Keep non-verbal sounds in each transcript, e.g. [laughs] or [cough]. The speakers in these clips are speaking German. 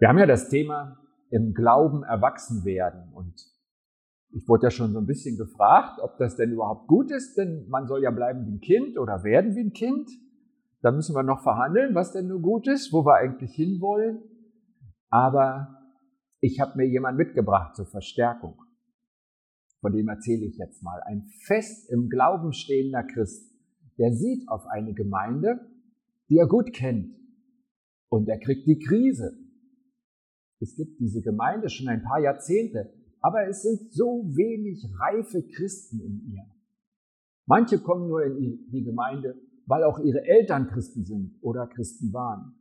Wir haben ja das Thema im Glauben erwachsen werden und ich wurde ja schon so ein bisschen gefragt, ob das denn überhaupt gut ist, denn man soll ja bleiben wie ein Kind oder werden wie ein Kind. Da müssen wir noch verhandeln, was denn nur gut ist, wo wir eigentlich hinwollen. Aber ich habe mir jemanden mitgebracht zur Verstärkung. Von dem erzähle ich jetzt mal. Ein fest im Glauben stehender Christ, der sieht auf eine Gemeinde, die er gut kennt. Und er kriegt die Krise. Es gibt diese Gemeinde schon ein paar Jahrzehnte, aber es sind so wenig reife Christen in ihr. Manche kommen nur in die Gemeinde, weil auch ihre Eltern Christen sind oder Christen waren.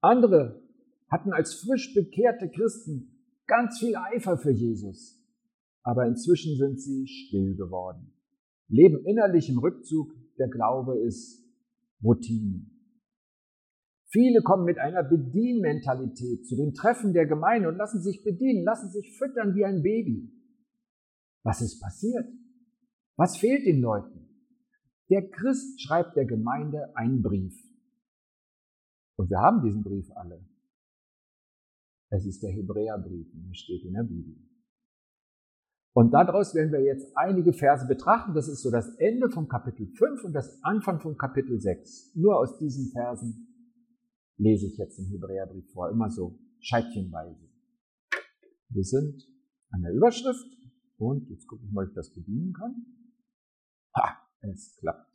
Andere hatten als frisch bekehrte Christen ganz viel Eifer für Jesus, aber inzwischen sind sie still geworden, leben innerlich im Rückzug, der Glaube ist Routine. Viele kommen mit einer Bedienmentalität zu den Treffen der Gemeinde und lassen sich bedienen, lassen sich füttern wie ein Baby. Was ist passiert? Was fehlt den Leuten? Der Christ schreibt der Gemeinde einen Brief. Und wir haben diesen Brief alle. Es ist der Hebräerbrief, und er steht in der Bibel. Und daraus werden wir jetzt einige Verse betrachten. Das ist so das Ende vom Kapitel 5 und das Anfang vom Kapitel 6. Nur aus diesen Versen lese ich jetzt im Hebräerbrief vor, immer so scheibchenweise. Wir sind an der Überschrift und jetzt gucke ich mal, ob ich das bedienen kann. Ha, es klappt.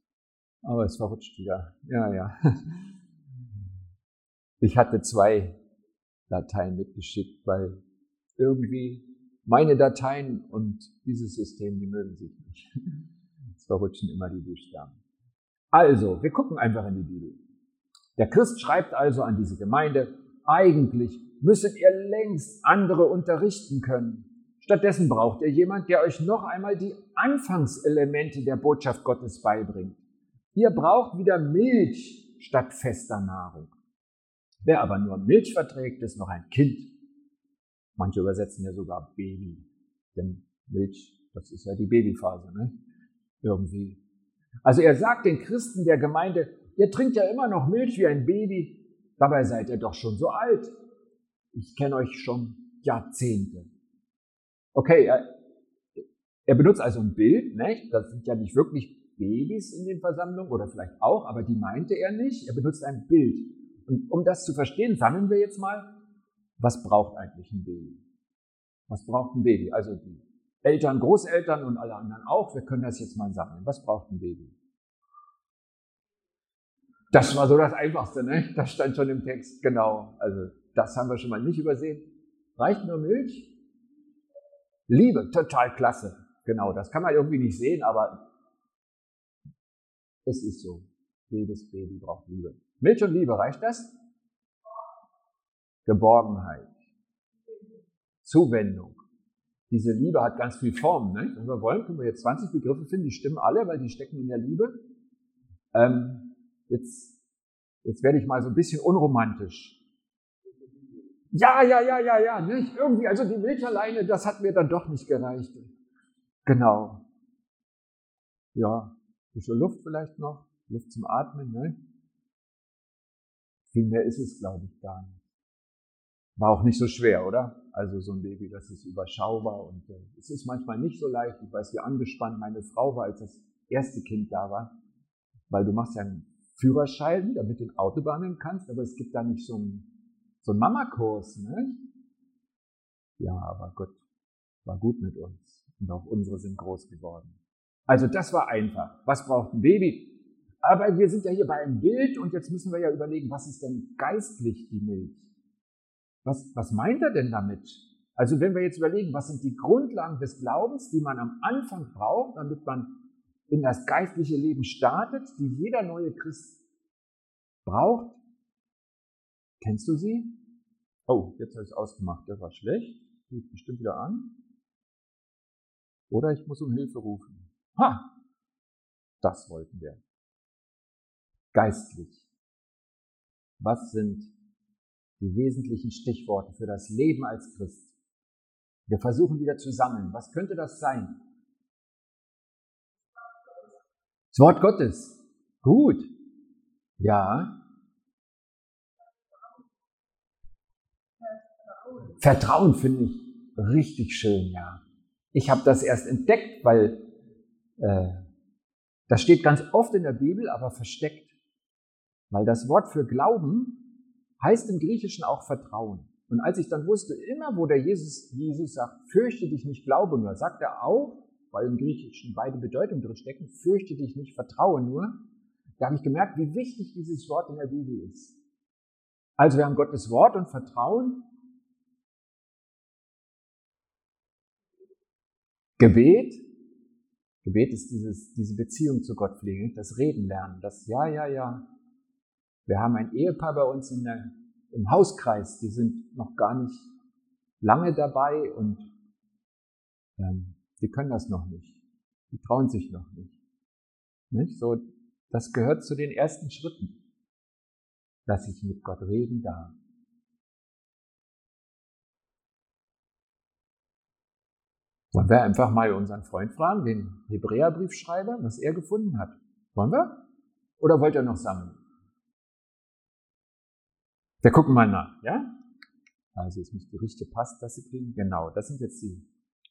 Aber es verrutscht wieder. Ja, ja. [laughs] Ich hatte zwei Dateien mitgeschickt, weil irgendwie meine Dateien und dieses System, die mögen sich nicht. [laughs] Es verrutschen immer die Buchstaben. Also, wir gucken einfach in die Bibel. Der Christ schreibt also an diese Gemeinde, eigentlich müsstet ihr längst andere unterrichten können. Stattdessen braucht ihr jemand, der euch noch einmal die Anfangselemente der Botschaft Gottes beibringt. Ihr braucht wieder Milch statt fester Nahrung. Wer aber nur Milch verträgt, ist noch ein Kind. Manche übersetzen ja sogar Baby. Denn Milch, das ist ja die Babyphase, ne? Irgendwie. Also er sagt den Christen der Gemeinde, Ihr trinkt ja immer noch Milch wie ein Baby, dabei seid ihr doch schon so alt. Ich kenne euch schon Jahrzehnte. Okay, er, er benutzt also ein Bild, nicht? Das sind ja nicht wirklich Babys in den Versammlungen oder vielleicht auch, aber die meinte er nicht. Er benutzt ein Bild. Und um das zu verstehen, sammeln wir jetzt mal, was braucht eigentlich ein Baby? Was braucht ein Baby? Also die Eltern, Großeltern und alle anderen auch. Wir können das jetzt mal sammeln. Was braucht ein Baby? Das war so das Einfachste, ne? Das stand schon im Text, genau. Also das haben wir schon mal nicht übersehen. Reicht nur Milch? Liebe, total klasse. Genau, das kann man irgendwie nicht sehen, aber es ist so. Jedes Baby braucht Liebe. Milch und Liebe, reicht das? Geborgenheit. Zuwendung. Diese Liebe hat ganz viel Formen. Ne? Wenn wir wollen, können wir jetzt 20 Begriffe finden, die stimmen alle, weil die stecken in der Liebe. Ähm, Jetzt, jetzt werde ich mal so ein bisschen unromantisch. Ja, ja, ja, ja, ja, nicht? Irgendwie, also die Milch alleine, das hat mir dann doch nicht gereicht. Genau. Ja, bisschen Luft vielleicht noch, Luft zum Atmen, ne? Viel mehr ist es, glaube ich, gar nicht. War auch nicht so schwer, oder? Also so ein Baby, das ist überschaubar und äh, es ist manchmal nicht so leicht. Ich weiß, wie angespannt meine Frau war, als das erste Kind da war, weil du machst ja Führerschein, damit du Autobahnen kannst, aber es gibt da nicht so einen, so einen Mamakurs, ne? Ja, aber Gott war gut mit uns und auch unsere sind groß geworden. Also das war einfach. Was braucht ein Baby? Aber wir sind ja hier bei einem Bild und jetzt müssen wir ja überlegen, was ist denn geistlich die Milch? Was, was meint er denn damit? Also wenn wir jetzt überlegen, was sind die Grundlagen des Glaubens, die man am Anfang braucht, damit man in das geistliche Leben startet, die jeder neue Christ braucht. Kennst du sie? Oh, jetzt habe ich es ausgemacht, das war schlecht. Ruft bestimmt wieder an. Oder ich muss um Hilfe rufen. Ha! Das wollten wir. Geistlich. Was sind die wesentlichen Stichworte für das Leben als Christ? Wir versuchen wieder zu sammeln. Was könnte das sein? Das Wort Gottes. Gut. Ja. Vertrauen finde ich richtig schön, ja. Ich habe das erst entdeckt, weil äh, das steht ganz oft in der Bibel, aber versteckt. Weil das Wort für Glauben heißt im Griechischen auch Vertrauen. Und als ich dann wusste, immer wo der Jesus, Jesus sagt, fürchte dich nicht, glaube nur, sagt er auch, weil im Griechischen beide Bedeutungen drin stecken, fürchte dich nicht, vertraue nur, da habe ich gemerkt, wie wichtig dieses Wort in der Bibel ist. Also wir haben Gottes Wort und Vertrauen. Gebet. Gebet ist dieses, diese Beziehung zu Gott pflegen, das Reden lernen, das Ja, ja, ja. Wir haben ein Ehepaar bei uns in der, im Hauskreis, die sind noch gar nicht lange dabei und ähm, die können das noch nicht. Die trauen sich noch nicht. nicht? So, das gehört zu den ersten Schritten dass ich mit Gott reden darf. Wollen wir einfach mal unseren Freund fragen, den Hebräerbriefschreiber, was er gefunden hat? Wollen wir? Oder wollt ihr noch sammeln? Wir gucken mal nach, ja? Also jetzt muss die richtige Passtasse kriegen. Genau, das sind jetzt die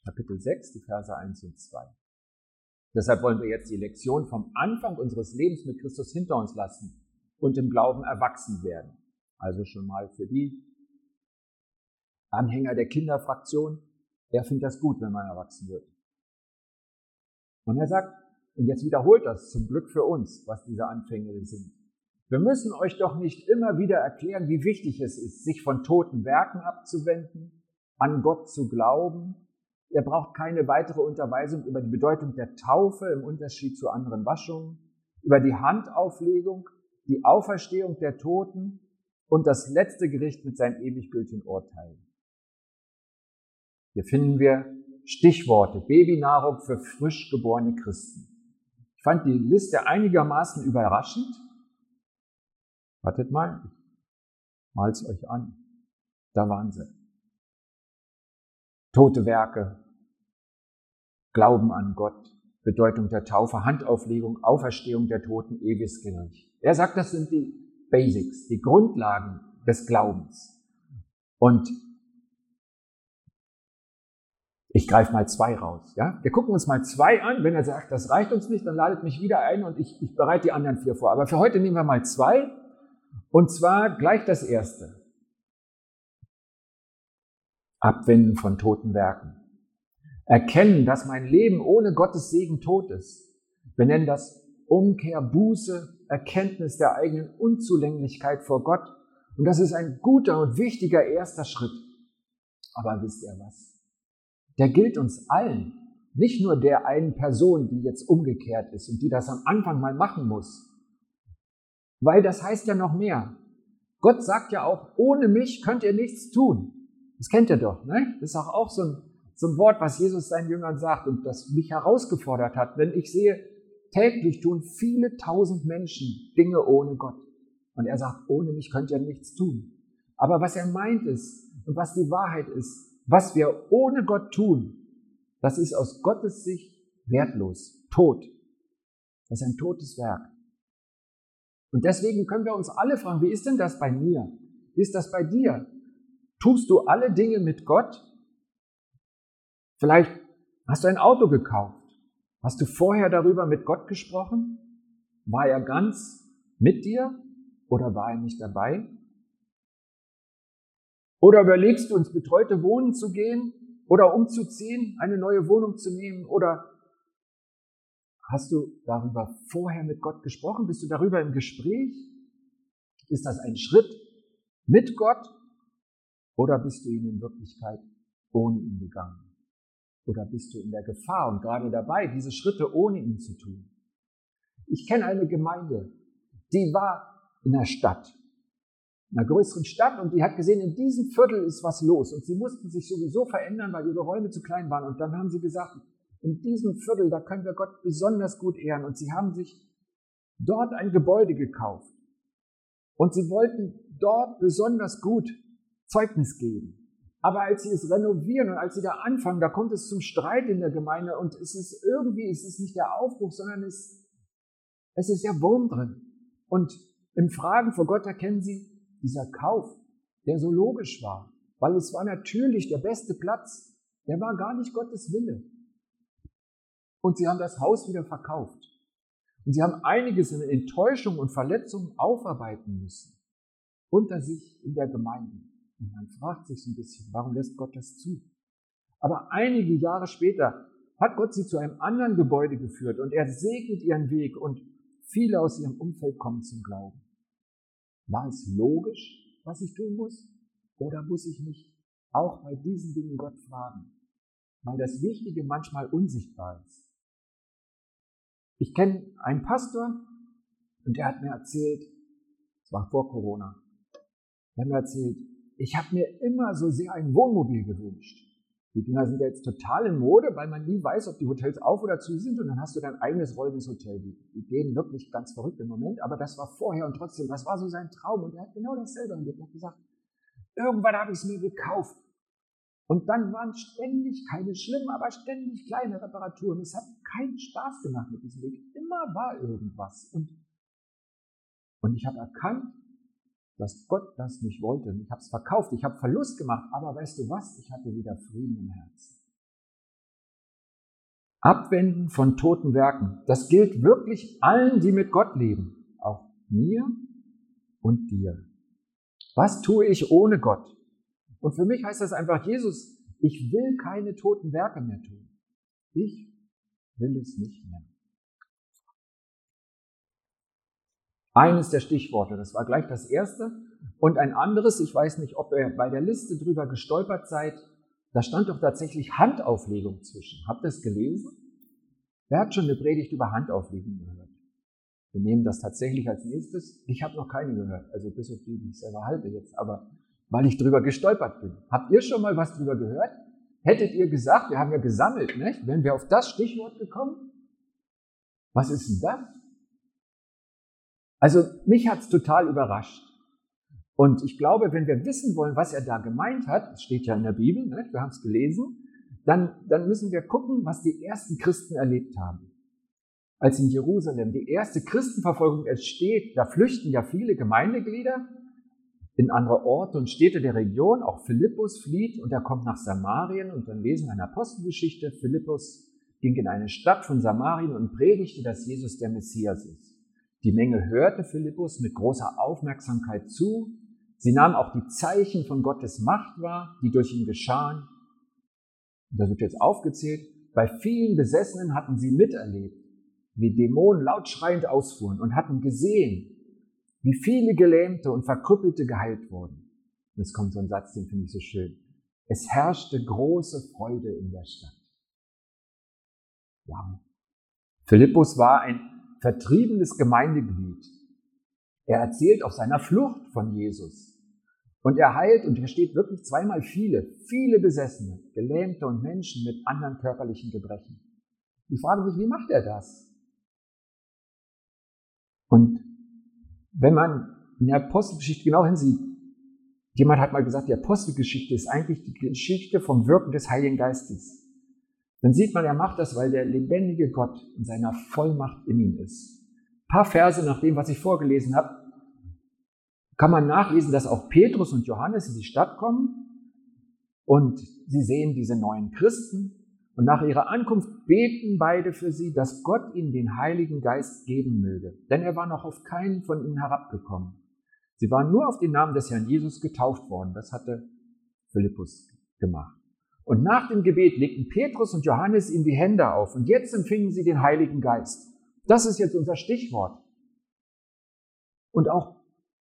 Kapitel 6, die Verse 1 und 2. Deshalb wollen wir jetzt die Lektion vom Anfang unseres Lebens mit Christus hinter uns lassen und im Glauben erwachsen werden. Also schon mal für die Anhänger der Kinderfraktion, er findet das gut, wenn man erwachsen wird. Und er sagt, und jetzt wiederholt das zum Glück für uns, was diese Anfänge sind. Wir müssen euch doch nicht immer wieder erklären, wie wichtig es ist, sich von toten Werken abzuwenden, an Gott zu glauben. Ihr braucht keine weitere Unterweisung über die Bedeutung der Taufe im Unterschied zu anderen Waschungen, über die Handauflegung, die Auferstehung der Toten und das letzte Gericht mit seinem ewig gültigen Urteil. Hier finden wir Stichworte, Babynahrung für frisch geborene Christen. Ich fand die Liste einigermaßen überraschend. Wartet mal, mal's euch an. Da waren sie. Tote Werke, Glauben an Gott, Bedeutung der Taufe, Handauflegung, Auferstehung der Toten, ewiges Gericht. Er sagt, das sind die Basics, die Grundlagen des Glaubens. Und ich greife mal zwei raus. Ja? Wir gucken uns mal zwei an. Wenn er sagt, das reicht uns nicht, dann ladet mich wieder ein und ich, ich bereite die anderen vier vor. Aber für heute nehmen wir mal zwei. Und zwar gleich das erste. Abwenden von toten Werken. Erkennen, dass mein Leben ohne Gottes Segen tot ist. Wir nennen das Umkehr, Buße, Erkenntnis der eigenen Unzulänglichkeit vor Gott. Und das ist ein guter und wichtiger erster Schritt. Aber wisst ihr was? Der gilt uns allen, nicht nur der einen Person, die jetzt umgekehrt ist und die das am Anfang mal machen muss. Weil das heißt ja noch mehr. Gott sagt ja auch, ohne mich könnt ihr nichts tun. Das kennt ihr doch, ne? Das ist auch, auch so, ein, so ein Wort, was Jesus seinen Jüngern sagt und das mich herausgefordert hat. Wenn ich sehe, Täglich tun viele tausend Menschen Dinge ohne Gott. Und er sagt, ohne mich könnt ihr nichts tun. Aber was er meint ist und was die Wahrheit ist, was wir ohne Gott tun, das ist aus Gottes Sicht wertlos, tot. Das ist ein totes Werk. Und deswegen können wir uns alle fragen, wie ist denn das bei mir? Wie ist das bei dir? Tust du alle Dinge mit Gott? Vielleicht hast du ein Auto gekauft. Hast du vorher darüber mit Gott gesprochen? War er ganz mit dir oder war er nicht dabei? Oder überlegst du ins betreute Wohnen zu gehen oder umzuziehen, eine neue Wohnung zu nehmen? Oder hast du darüber vorher mit Gott gesprochen? Bist du darüber im Gespräch? Ist das ein Schritt mit Gott oder bist du ihn in Wirklichkeit ohne ihn gegangen? Oder bist du in der Gefahr und gerade dabei, diese Schritte ohne ihn zu tun? Ich kenne eine Gemeinde, die war in der Stadt, in einer größeren Stadt und die hat gesehen, in diesem Viertel ist was los und sie mussten sich sowieso verändern, weil ihre Räume zu klein waren und dann haben sie gesagt, in diesem Viertel, da können wir Gott besonders gut ehren und sie haben sich dort ein Gebäude gekauft und sie wollten dort besonders gut Zeugnis geben. Aber als sie es renovieren und als sie da anfangen, da kommt es zum Streit in der Gemeinde und es ist irgendwie, es ist nicht der Aufbruch, sondern es, es ist der Wurm drin. Und im Fragen vor Gott erkennen sie, dieser Kauf, der so logisch war, weil es war natürlich der beste Platz. Der war gar nicht Gottes Wille. Und sie haben das Haus wieder verkauft. Und sie haben einiges in Enttäuschung und Verletzungen aufarbeiten müssen. Unter sich in der Gemeinde. Und man fragt sich ein bisschen, warum lässt Gott das zu? Aber einige Jahre später hat Gott sie zu einem anderen Gebäude geführt und er segnet ihren Weg und viele aus ihrem Umfeld kommen zum Glauben. War es logisch, was ich tun muss? Oder muss ich mich auch bei diesen Dingen Gott fragen? Weil das Wichtige manchmal unsichtbar ist. Ich kenne einen Pastor und der hat mir erzählt, es war vor Corona, der hat mir erzählt, ich habe mir immer so sehr ein Wohnmobil gewünscht. Die Dinger sind ja jetzt total in Mode, weil man nie weiß, ob die Hotels auf oder zu sind und dann hast du dein eigenes rollendes Hotel. Die, gehen wirklich ganz verrückt im Moment, aber das war vorher und trotzdem, das war so sein Traum und er hat genau dasselbe erlebt. Er hat gesagt, irgendwann habe ich es mir gekauft. Und dann waren ständig keine schlimmen, aber ständig kleine Reparaturen. Es hat keinen Spaß gemacht mit diesem Weg. Immer war irgendwas. Und, und ich habe erkannt, dass Gott das nicht wollte. Ich habe es verkauft, ich habe Verlust gemacht, aber weißt du was? Ich hatte wieder Frieden im Herzen. Abwenden von toten Werken, das gilt wirklich allen, die mit Gott leben, auch mir und dir. Was tue ich ohne Gott? Und für mich heißt das einfach, Jesus, ich will keine toten Werke mehr tun. Ich will es nicht mehr. Eines der Stichworte, das war gleich das erste. Und ein anderes, ich weiß nicht, ob ihr bei der Liste drüber gestolpert seid, da stand doch tatsächlich Handauflegung zwischen. Habt ihr es gelesen? Wer hat schon eine Predigt über Handauflegung gehört? Wir nehmen das tatsächlich als nächstes. Ich habe noch keine gehört, also bis auf die, die ich selber halte jetzt, aber weil ich drüber gestolpert bin. Habt ihr schon mal was drüber gehört? Hättet ihr gesagt, wir haben ja gesammelt, nicht? Wären wir auf das Stichwort gekommen? Was ist denn das? Also mich hat's total überrascht. Und ich glaube, wenn wir wissen wollen, was er da gemeint hat, das steht ja in der Bibel, ne, wir haben es gelesen, dann, dann müssen wir gucken, was die ersten Christen erlebt haben. Als in Jerusalem die erste Christenverfolgung entsteht, da flüchten ja viele Gemeindeglieder in andere Orte und Städte der Region. Auch Philippus flieht und er kommt nach Samarien und dann lesen wir in der Apostelgeschichte, Philippus ging in eine Stadt von Samarien und predigte, dass Jesus der Messias ist. Die Menge hörte Philippus mit großer Aufmerksamkeit zu. Sie nahm auch die Zeichen von Gottes Macht wahr, die durch ihn geschahen. Das wird jetzt aufgezählt. Bei vielen Besessenen hatten sie miterlebt, wie Dämonen laut schreiend ausfuhren und hatten gesehen, wie viele Gelähmte und Verkrüppelte geheilt wurden. Und es kommt so ein Satz, den finde ich so schön. Es herrschte große Freude in der Stadt. Wow. Philippus war ein vertriebenes Gemeindeglied. Er erzählt auf seiner Flucht von Jesus. Und er heilt, und hier steht wirklich zweimal viele, viele Besessene, Gelähmte und Menschen mit anderen körperlichen Gebrechen. Die fragen sich, wie macht er das? Und wenn man in der Apostelgeschichte genau hinsieht, jemand hat mal gesagt, die Apostelgeschichte ist eigentlich die Geschichte vom Wirken des Heiligen Geistes dann sieht man, er macht das, weil der lebendige Gott in seiner Vollmacht in ihm ist. Ein paar Verse nach dem, was ich vorgelesen habe, kann man nachlesen, dass auch Petrus und Johannes in die Stadt kommen und sie sehen diese neuen Christen und nach ihrer Ankunft beten beide für sie, dass Gott ihnen den Heiligen Geist geben möge, denn er war noch auf keinen von ihnen herabgekommen. Sie waren nur auf den Namen des Herrn Jesus getauft worden. Das hatte Philippus gemacht. Und nach dem Gebet legten Petrus und Johannes ihm die Hände auf und jetzt empfingen sie den Heiligen Geist. Das ist jetzt unser Stichwort. Und auch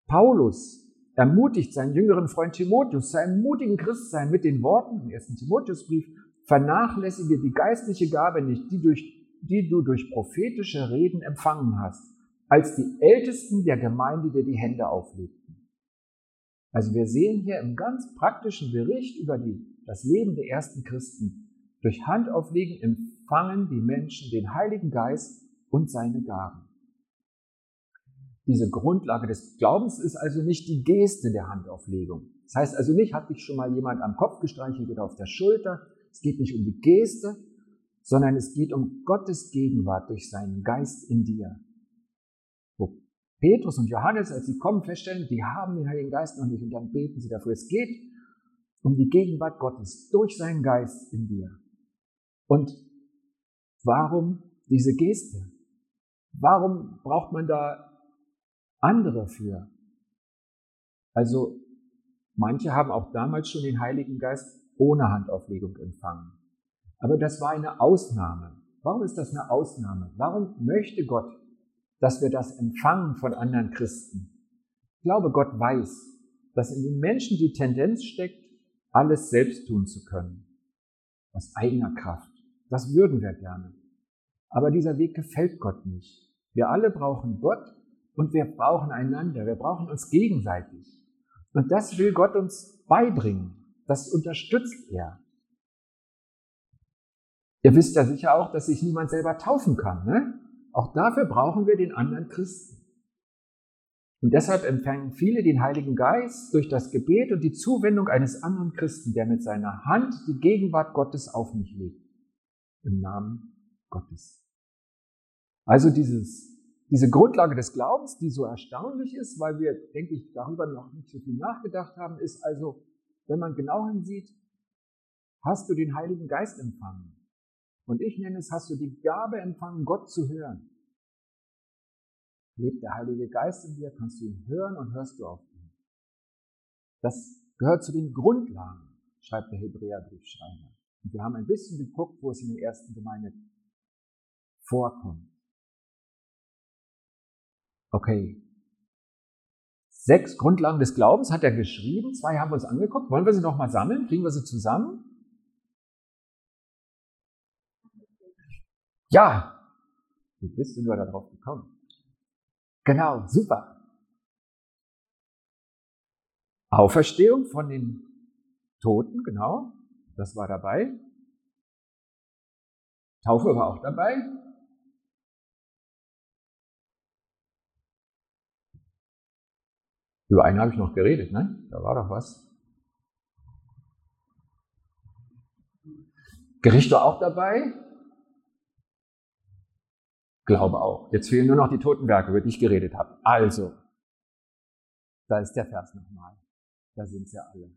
Paulus ermutigt seinen jüngeren Freund Timotheus zu einem mutigen Christsein mit den Worten im ersten Timotheusbrief, vernachlässige die geistliche Gabe nicht, die, durch, die du durch prophetische Reden empfangen hast, als die Ältesten der Gemeinde dir die Hände auflegten. Also wir sehen hier im ganz praktischen Bericht über die das Leben der ersten Christen. Durch Handauflegen empfangen die Menschen den Heiligen Geist und seine Gaben. Diese Grundlage des Glaubens ist also nicht die Geste der Handauflegung. Das heißt also nicht, hat dich schon mal jemand am Kopf gestreichelt oder auf der Schulter. Es geht nicht um die Geste, sondern es geht um Gottes Gegenwart durch seinen Geist in dir. Wo Petrus und Johannes, als sie kommen, feststellen, die haben den Heiligen Geist noch nicht und dann beten sie dafür. Es geht um die Gegenwart Gottes durch seinen Geist in dir. Und warum diese Geste? Warum braucht man da andere für? Also manche haben auch damals schon den Heiligen Geist ohne Handauflegung empfangen. Aber das war eine Ausnahme. Warum ist das eine Ausnahme? Warum möchte Gott, dass wir das empfangen von anderen Christen? Ich glaube, Gott weiß, dass in den Menschen die Tendenz steckt, alles selbst tun zu können. Aus eigener Kraft. Das würden wir gerne. Aber dieser Weg gefällt Gott nicht. Wir alle brauchen Gott und wir brauchen einander. Wir brauchen uns gegenseitig. Und das will Gott uns beibringen. Das unterstützt er. Ihr wisst ja sicher auch, dass sich niemand selber taufen kann. Ne? Auch dafür brauchen wir den anderen Christen. Und deshalb empfangen viele den Heiligen Geist durch das Gebet und die Zuwendung eines anderen Christen, der mit seiner Hand die Gegenwart Gottes auf mich legt. Im Namen Gottes. Also dieses, diese Grundlage des Glaubens, die so erstaunlich ist, weil wir, denke ich, darüber noch nicht so viel nachgedacht haben, ist also, wenn man genau hinsieht, hast du den Heiligen Geist empfangen. Und ich nenne es, hast du die Gabe empfangen, Gott zu hören. Lebt der Heilige Geist in dir, kannst du ihn hören und hörst du auf ihn. Das gehört zu den Grundlagen, schreibt der Hebräerbriefschreiber. Und wir haben ein bisschen geguckt, wo es in der ersten Gemeinde vorkommt. Okay. Sechs Grundlagen des Glaubens hat er geschrieben. Zwei haben wir uns angeguckt. Wollen wir sie nochmal sammeln? Kriegen wir sie zusammen? Ja. Wie bist du nur darauf gekommen? Genau, super. Auferstehung von den Toten, genau, das war dabei. Taufe war auch dabei. Über einen habe ich noch geredet, ne? Da war doch was. Gericht war auch dabei. Glaube auch. Jetzt fehlen nur noch die toten Werke, über die ich geredet habe. Also, da ist der Vers nochmal. Da sind sie alle.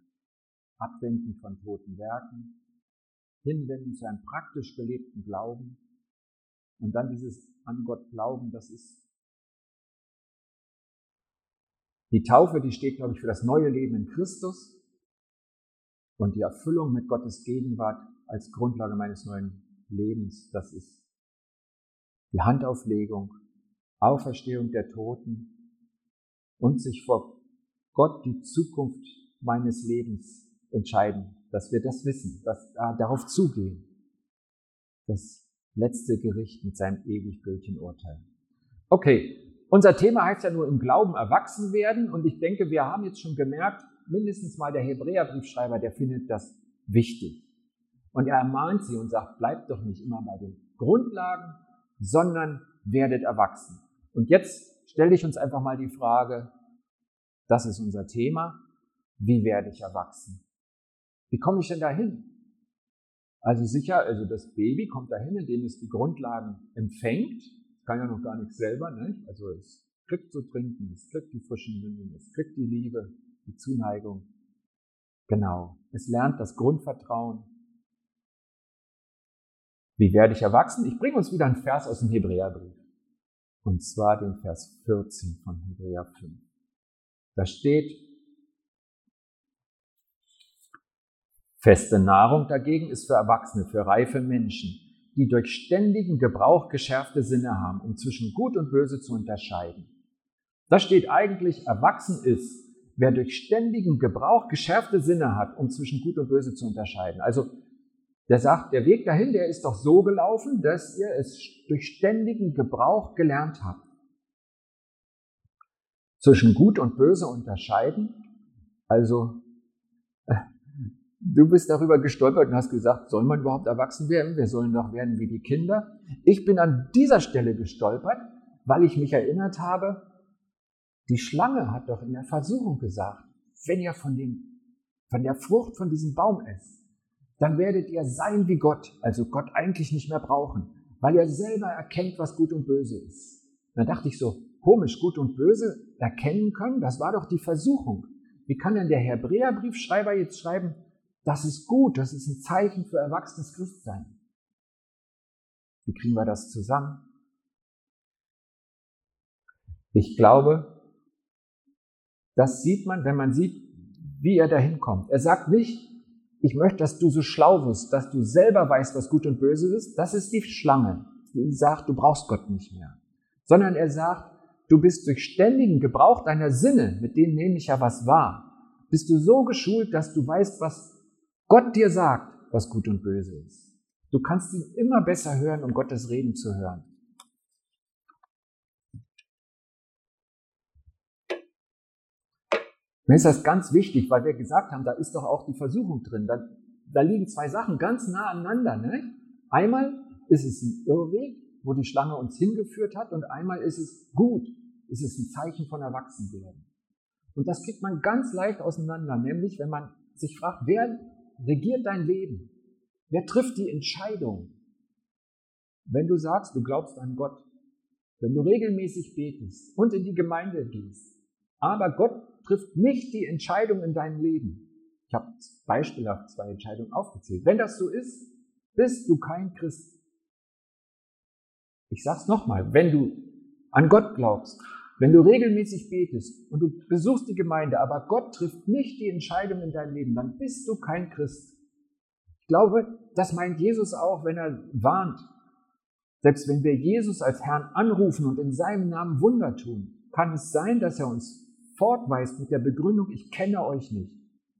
Abwenden von toten Werken, hinwenden zu einem praktisch gelebten Glauben und dann dieses an Gott glauben, das ist die Taufe, die steht, glaube ich, für das neue Leben in Christus und die Erfüllung mit Gottes Gegenwart als Grundlage meines neuen Lebens, das ist die Handauflegung, Auferstehung der Toten und sich vor Gott die Zukunft meines Lebens entscheiden, dass wir das wissen, dass da darauf zugehen. Das letzte Gericht mit seinem ewig gültigen Urteil. Okay, unser Thema heißt ja nur im Glauben erwachsen werden und ich denke, wir haben jetzt schon gemerkt, mindestens mal der Hebräerbriefschreiber, der findet das wichtig. Und er ermahnt sie und sagt, bleibt doch nicht immer bei den Grundlagen, sondern werdet erwachsen. Und jetzt stelle ich uns einfach mal die Frage, das ist unser Thema, wie werde ich erwachsen? Wie komme ich denn dahin? Also sicher, also das Baby kommt dahin, indem es die Grundlagen empfängt. Kann ja noch gar nichts selber, nicht? Also es kriegt zu trinken, es kriegt die frischen Windeln, es kriegt die Liebe, die Zuneigung. Genau. Es lernt das Grundvertrauen, wie werde ich erwachsen? Ich bringe uns wieder einen Vers aus dem Hebräerbrief. Und zwar den Vers 14 von Hebräer 5. Da steht, feste Nahrung dagegen ist für Erwachsene, für reife Menschen, die durch ständigen Gebrauch geschärfte Sinne haben, um zwischen Gut und Böse zu unterscheiden. Da steht eigentlich, erwachsen ist, wer durch ständigen Gebrauch geschärfte Sinne hat, um zwischen Gut und Böse zu unterscheiden. Also der sagt, der Weg dahin, der ist doch so gelaufen, dass ihr es durch ständigen Gebrauch gelernt habt. Zwischen Gut und Böse unterscheiden. Also, äh, du bist darüber gestolpert und hast gesagt, soll man überhaupt erwachsen werden? Wir sollen doch werden wie die Kinder. Ich bin an dieser Stelle gestolpert, weil ich mich erinnert habe, die Schlange hat doch in der Versuchung gesagt, wenn ihr von dem, von der Frucht von diesem Baum esst, dann werdet ihr sein wie Gott, also Gott eigentlich nicht mehr brauchen, weil ihr selber erkennt, was gut und böse ist. Dann dachte ich so, komisch, gut und böse erkennen können, das war doch die Versuchung. Wie kann denn der Hebräerbriefschreiber jetzt schreiben, Das ist gut, das ist ein Zeichen für erwachsenes Christsein. Wie kriegen wir das zusammen? Ich glaube, das sieht man, wenn man sieht, wie er dahin kommt. Er sagt nicht, ich möchte, dass du so schlau wirst, dass du selber weißt, was gut und böse ist. Das ist die Schlange, die sagt, du brauchst Gott nicht mehr. Sondern er sagt, du bist durch ständigen Gebrauch deiner Sinne, mit denen nehme ich ja was wahr, bist du so geschult, dass du weißt, was Gott dir sagt, was gut und böse ist. Du kannst ihn immer besser hören, um Gottes Reden zu hören. Mir ist das ganz wichtig, weil wir gesagt haben, da ist doch auch die Versuchung drin. Da, da liegen zwei Sachen ganz nah aneinander. Ne? Einmal ist es ein Irrweg, wo die Schlange uns hingeführt hat, und einmal ist es gut, ist es ein Zeichen von Erwachsenwerden. Und das kriegt man ganz leicht auseinander, nämlich wenn man sich fragt, wer regiert dein Leben? Wer trifft die Entscheidung? Wenn du sagst, du glaubst an Gott, wenn du regelmäßig betest und in die Gemeinde gehst, aber Gott trifft nicht die Entscheidung in deinem Leben. Ich habe beispielhaft zwei Entscheidungen aufgezählt. Wenn das so ist, bist du kein Christ. Ich sag's nochmal, wenn du an Gott glaubst, wenn du regelmäßig betest und du besuchst die Gemeinde, aber Gott trifft nicht die Entscheidung in deinem Leben, dann bist du kein Christ. Ich glaube, das meint Jesus auch, wenn er warnt. Selbst wenn wir Jesus als Herrn anrufen und in seinem Namen Wunder tun, kann es sein, dass er uns fortweist mit der Begründung, ich kenne euch nicht.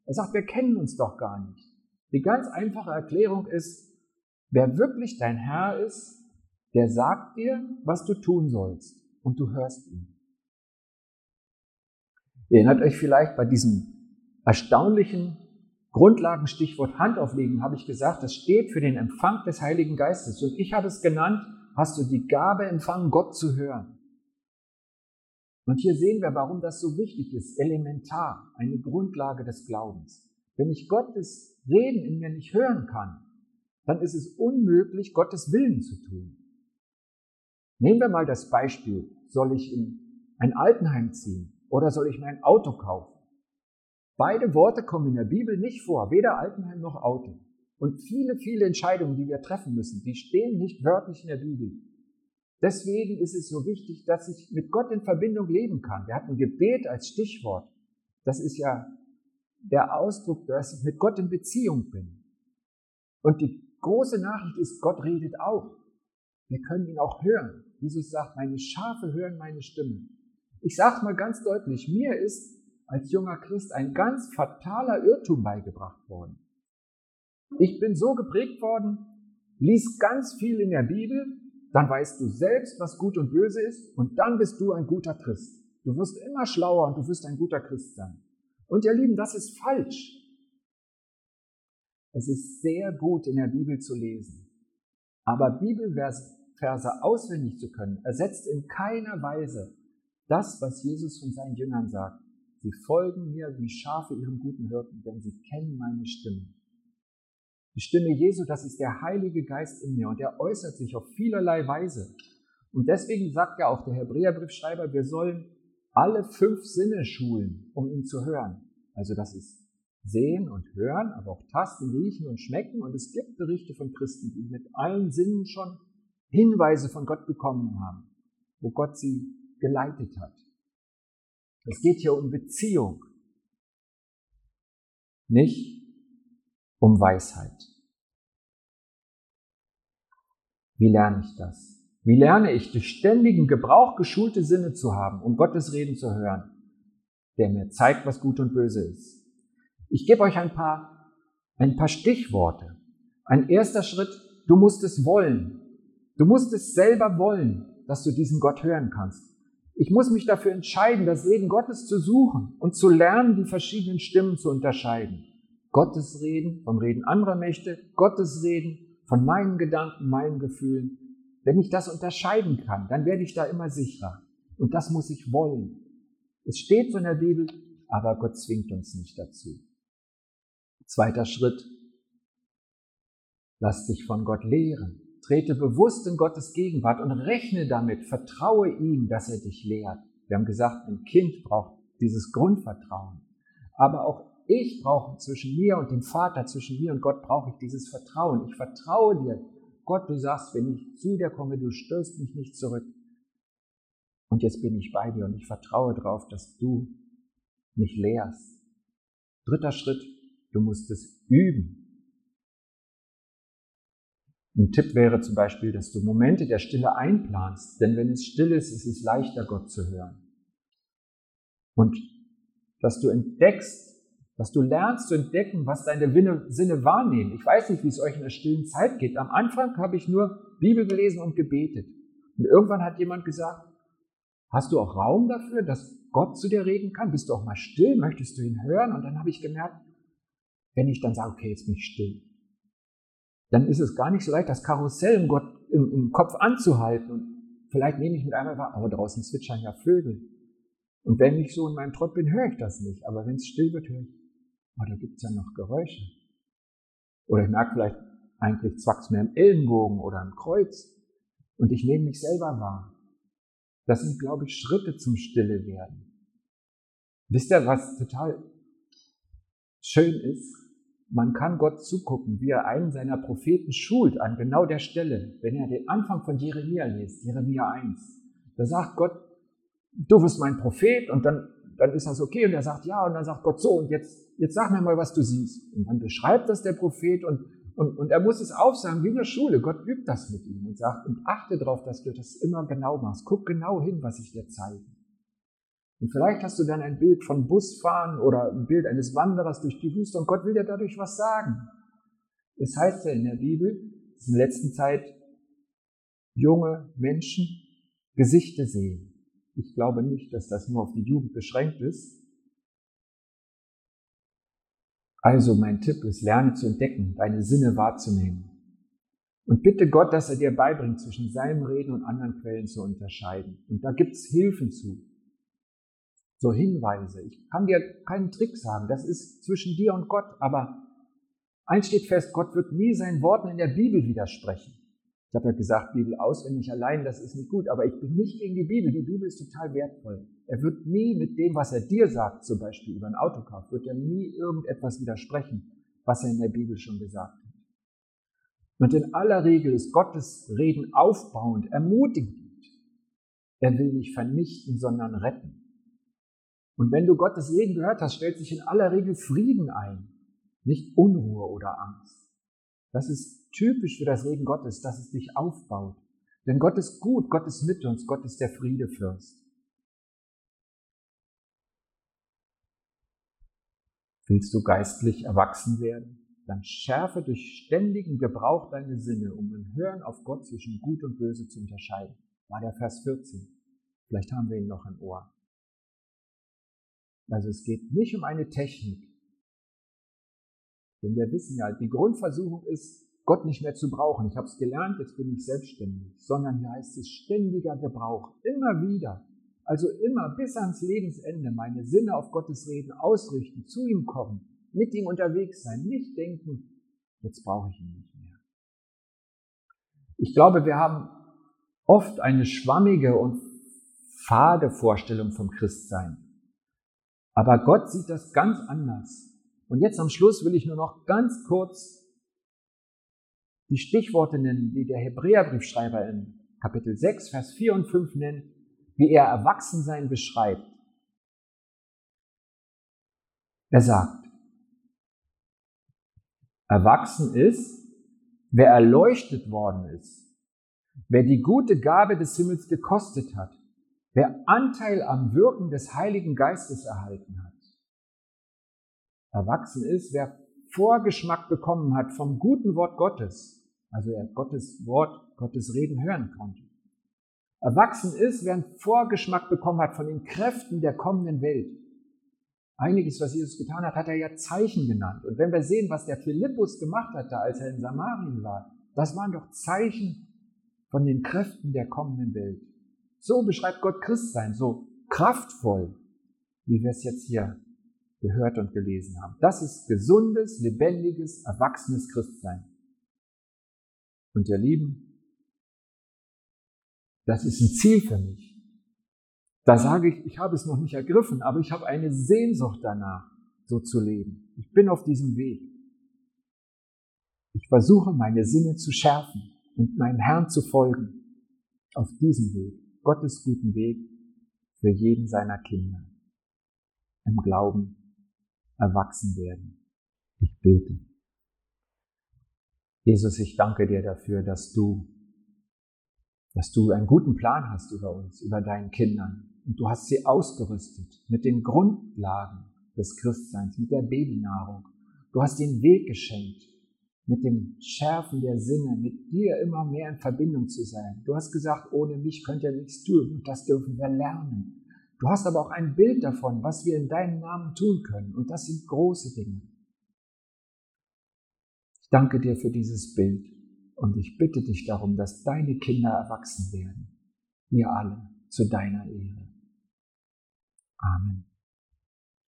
Er sagt, wir kennen uns doch gar nicht. Die ganz einfache Erklärung ist, wer wirklich dein Herr ist, der sagt dir, was du tun sollst und du hörst ihn. Ihr erinnert euch vielleicht bei diesem erstaunlichen Grundlagenstichwort Handauflegen, habe ich gesagt, das steht für den Empfang des Heiligen Geistes. Und ich habe es genannt, hast du die Gabe empfangen, Gott zu hören. Und hier sehen wir, warum das so wichtig ist. Elementar, eine Grundlage des Glaubens. Wenn ich Gottes Reden in mir nicht hören kann, dann ist es unmöglich, Gottes Willen zu tun. Nehmen wir mal das Beispiel, soll ich in ein Altenheim ziehen oder soll ich mir ein Auto kaufen? Beide Worte kommen in der Bibel nicht vor, weder Altenheim noch Auto. Und viele, viele Entscheidungen, die wir treffen müssen, die stehen nicht wörtlich in der Bibel. Deswegen ist es so wichtig, dass ich mit Gott in Verbindung leben kann. Wir hatten Gebet als Stichwort. Das ist ja der Ausdruck, dass ich mit Gott in Beziehung bin. Und die große Nachricht ist, Gott redet auch. Wir können ihn auch hören. Jesus sagt, meine Schafe hören meine Stimme. Ich sage mal ganz deutlich, mir ist als junger Christ ein ganz fataler Irrtum beigebracht worden. Ich bin so geprägt worden, lies ganz viel in der Bibel, dann weißt du selbst, was gut und böse ist und dann bist du ein guter Christ. Du wirst immer schlauer und du wirst ein guter Christ sein. Und ihr Lieben, das ist falsch. Es ist sehr gut in der Bibel zu lesen. Aber Bibelverse auswendig zu können, ersetzt in keiner Weise das, was Jesus von seinen Jüngern sagt. Sie folgen mir wie Schafe ihrem guten Hirten, denn sie kennen meine Stimme. Die Stimme Jesu, das ist der Heilige Geist in mir und er äußert sich auf vielerlei Weise. Und deswegen sagt ja auch der Hebräerbriefschreiber, wir sollen alle fünf Sinne schulen, um ihn zu hören. Also das ist Sehen und Hören, aber auch Tasten, Riechen und Schmecken. Und es gibt Berichte von Christen, die mit allen Sinnen schon Hinweise von Gott bekommen haben, wo Gott sie geleitet hat. Es geht hier um Beziehung, nicht um Weisheit. Wie lerne ich das? Wie lerne ich, durch ständigen Gebrauch geschulte Sinne zu haben, um Gottes Reden zu hören, der mir zeigt, was gut und böse ist? Ich gebe euch ein paar, ein paar Stichworte. Ein erster Schritt, du musst es wollen. Du musst es selber wollen, dass du diesen Gott hören kannst. Ich muss mich dafür entscheiden, das Reden Gottes zu suchen und zu lernen, die verschiedenen Stimmen zu unterscheiden. Gottes Reden vom Reden anderer Mächte, Gottes Reden von meinen Gedanken, meinen Gefühlen. Wenn ich das unterscheiden kann, dann werde ich da immer sicherer. Und das muss ich wollen. Es steht so in der Bibel, aber Gott zwingt uns nicht dazu. Zweiter Schritt. Lass dich von Gott lehren. Trete bewusst in Gottes Gegenwart und rechne damit, vertraue ihm, dass er dich lehrt. Wir haben gesagt, ein Kind braucht dieses Grundvertrauen. Aber auch Ich brauche zwischen mir und dem Vater, zwischen mir und Gott brauche ich dieses Vertrauen. Ich vertraue dir. Gott, du sagst, wenn ich zu dir komme, du stößt mich nicht zurück. Und jetzt bin ich bei dir und ich vertraue darauf, dass du mich lehrst. Dritter Schritt, du musst es üben. Ein Tipp wäre zum Beispiel, dass du Momente der Stille einplanst, denn wenn es still ist, ist es leichter, Gott zu hören. Und dass du entdeckst, dass du lernst zu entdecken, was deine Sinne wahrnehmen. Ich weiß nicht, wie es euch in der stillen Zeit geht. Am Anfang habe ich nur Bibel gelesen und gebetet. Und irgendwann hat jemand gesagt, hast du auch Raum dafür, dass Gott zu dir reden kann? Bist du auch mal still? Möchtest du ihn hören? Und dann habe ich gemerkt, wenn ich dann sage, okay, jetzt bin ich still, dann ist es gar nicht so leicht, das Karussell im, Gott, im, im Kopf anzuhalten. Und vielleicht nehme ich mit einmal wahr, aber draußen zwitschern ja Vögel. Und wenn ich so in meinem Trott bin, höre ich das nicht. Aber wenn es still wird, höre ich, oh, da gibt es ja noch Geräusche. Oder ich merke vielleicht, eigentlich zwackt mir im Ellenbogen oder im Kreuz. Und ich nehme mich selber wahr. Das sind, glaube ich, Schritte zum Stille werden. Wisst ihr, was total schön ist? Man kann Gott zugucken, wie er einen seiner Propheten schult an genau der Stelle, wenn er den Anfang von Jeremia liest, Jeremia 1. Da sagt Gott, du bist mein Prophet und dann, dann ist das okay und er sagt ja und dann sagt Gott so und jetzt, jetzt sag mir mal, was du siehst. Und dann beschreibt das der Prophet und, und, und er muss es aufsagen wie in der Schule. Gott übt das mit ihm und sagt und achte darauf, dass du das immer genau machst. Guck genau hin, was ich dir zeige. Und vielleicht hast du dann ein Bild von Busfahren oder ein Bild eines Wanderers durch die Wüste und Gott will dir dadurch was sagen. Es heißt ja in der Bibel, dass in der letzten Zeit junge Menschen Gesichter sehen. Ich glaube nicht, dass das nur auf die Jugend beschränkt ist. Also mein Tipp ist, lerne zu entdecken, deine Sinne wahrzunehmen. Und bitte Gott, dass er dir beibringt, zwischen seinem Reden und anderen Quellen zu unterscheiden. Und da gibt's Hilfen zu. So Hinweise. Ich kann dir keinen Trick sagen. Das ist zwischen dir und Gott. Aber eins steht fest, Gott wird nie seinen Worten in der Bibel widersprechen. Ich habe ja gesagt, Bibel auswendig allein, das ist nicht gut, aber ich bin nicht gegen die Bibel. Die Bibel ist total wertvoll. Er wird nie mit dem, was er dir sagt, zum Beispiel über einen Autokauf, wird er nie irgendetwas widersprechen, was er in der Bibel schon gesagt hat. Und in aller Regel ist Gottes Reden aufbauend, ermutigend. Er will nicht vernichten, sondern retten. Und wenn du Gottes Reden gehört hast, stellt sich in aller Regel Frieden ein, nicht Unruhe oder Angst. Das ist typisch für das Reden Gottes, dass es dich aufbaut. Denn Gott ist gut, Gott ist mit uns, Gott ist der Friedefürst. Willst du geistlich erwachsen werden? Dann schärfe durch ständigen Gebrauch deine Sinne, um im Hören auf Gott zwischen Gut und Böse zu unterscheiden. War der Vers 14. Vielleicht haben wir ihn noch im Ohr. Also es geht nicht um eine Technik. Denn wir wissen ja, die Grundversuchung ist, Gott nicht mehr zu brauchen. Ich habe es gelernt, jetzt bin ich selbstständig. Sondern hier heißt es ständiger Gebrauch. Immer wieder. Also immer bis ans Lebensende meine Sinne auf Gottes Reden ausrichten, zu ihm kommen, mit ihm unterwegs sein, nicht denken, jetzt brauche ich ihn nicht mehr. Ich glaube, wir haben oft eine schwammige und fade Vorstellung vom Christsein. Aber Gott sieht das ganz anders. Und jetzt am Schluss will ich nur noch ganz kurz die Stichworte nennen, die der Hebräerbriefschreiber in Kapitel 6, Vers 4 und 5 nennt, wie er Erwachsensein beschreibt. Er sagt, erwachsen ist, wer erleuchtet worden ist, wer die gute Gabe des Himmels gekostet hat, Wer Anteil am Wirken des Heiligen Geistes erhalten hat, erwachsen ist, wer Vorgeschmack bekommen hat vom guten Wort Gottes, also er Gottes Wort, Gottes Reden hören konnte. Erwachsen ist, wer einen Vorgeschmack bekommen hat von den Kräften der kommenden Welt. Einiges, was Jesus getan hat, hat er ja Zeichen genannt. Und wenn wir sehen, was der Philippus gemacht hat, da als er in Samarien war, das waren doch Zeichen von den Kräften der kommenden Welt. So beschreibt Gott Christsein, so kraftvoll, wie wir es jetzt hier gehört und gelesen haben. Das ist gesundes, lebendiges, erwachsenes Christsein. Und ihr Lieben, das ist ein Ziel für mich. Da sage ich, ich habe es noch nicht ergriffen, aber ich habe eine Sehnsucht danach, so zu leben. Ich bin auf diesem Weg. Ich versuche meine Sinne zu schärfen und meinem Herrn zu folgen. Auf diesem Weg, Gottes guten Weg für jeden seiner Kinder. Im Glauben erwachsen werden. Ich bete. Jesus, ich danke dir dafür, dass du, dass du einen guten Plan hast über uns, über deinen Kindern. Und du hast sie ausgerüstet mit den Grundlagen des Christseins, mit der Babynahrung. Du hast den Weg geschenkt, mit dem Schärfen der Sinne, mit dir immer mehr in Verbindung zu sein. Du hast gesagt, ohne mich könnt ihr nichts tun und das dürfen wir lernen. Du hast aber auch ein Bild davon, was wir in deinem Namen tun können und das sind große Dinge. Ich danke dir für dieses Bild und ich bitte dich darum, dass deine Kinder erwachsen werden. Wir alle zu deiner Ehre. Amen.